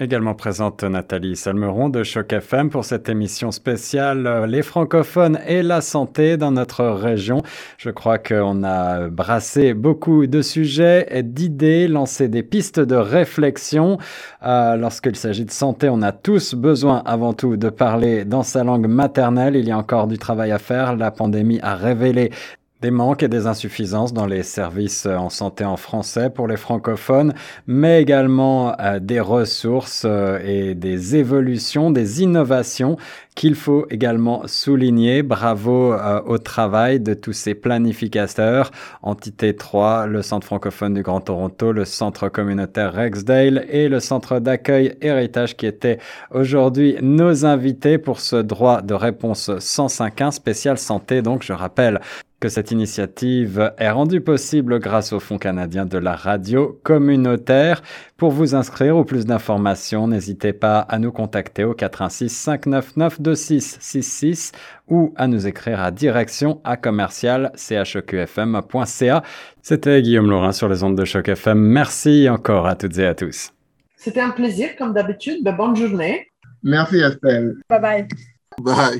Également présente Nathalie Salmeron de Choc FM pour cette émission spéciale euh, Les francophones et la santé dans notre région. Je crois qu'on a brassé beaucoup de sujets et d'idées, lancé des pistes de réflexion. Euh, Lorsqu'il s'agit de santé, on a tous besoin avant tout de parler dans sa langue maternelle. Il y a encore du travail à faire. La pandémie a révélé des manques et des insuffisances dans les services en santé en français pour les francophones, mais également euh, des ressources euh, et des évolutions, des innovations qu'il faut également souligner. Bravo euh, au travail de tous ces planificateurs. Entité 3, le Centre francophone du Grand Toronto, le Centre communautaire Rexdale et le Centre d'accueil Héritage qui étaient aujourd'hui nos invités pour ce droit de réponse 105.1 spécial santé. Donc je rappelle que cette initiative est rendue possible grâce au Fonds canadien de la radio communautaire. Pour vous inscrire ou plus d'informations, n'hésitez pas à nous contacter au 416 599 2666 ou à nous écrire à direction à commercial cheqfm.ca. C'était Guillaume Laurin sur les ondes de Choc FM. Merci encore à toutes et à tous. C'était un plaisir, comme d'habitude. Ben, bonne journée. Merci, Estelle. Bye bye. Bye.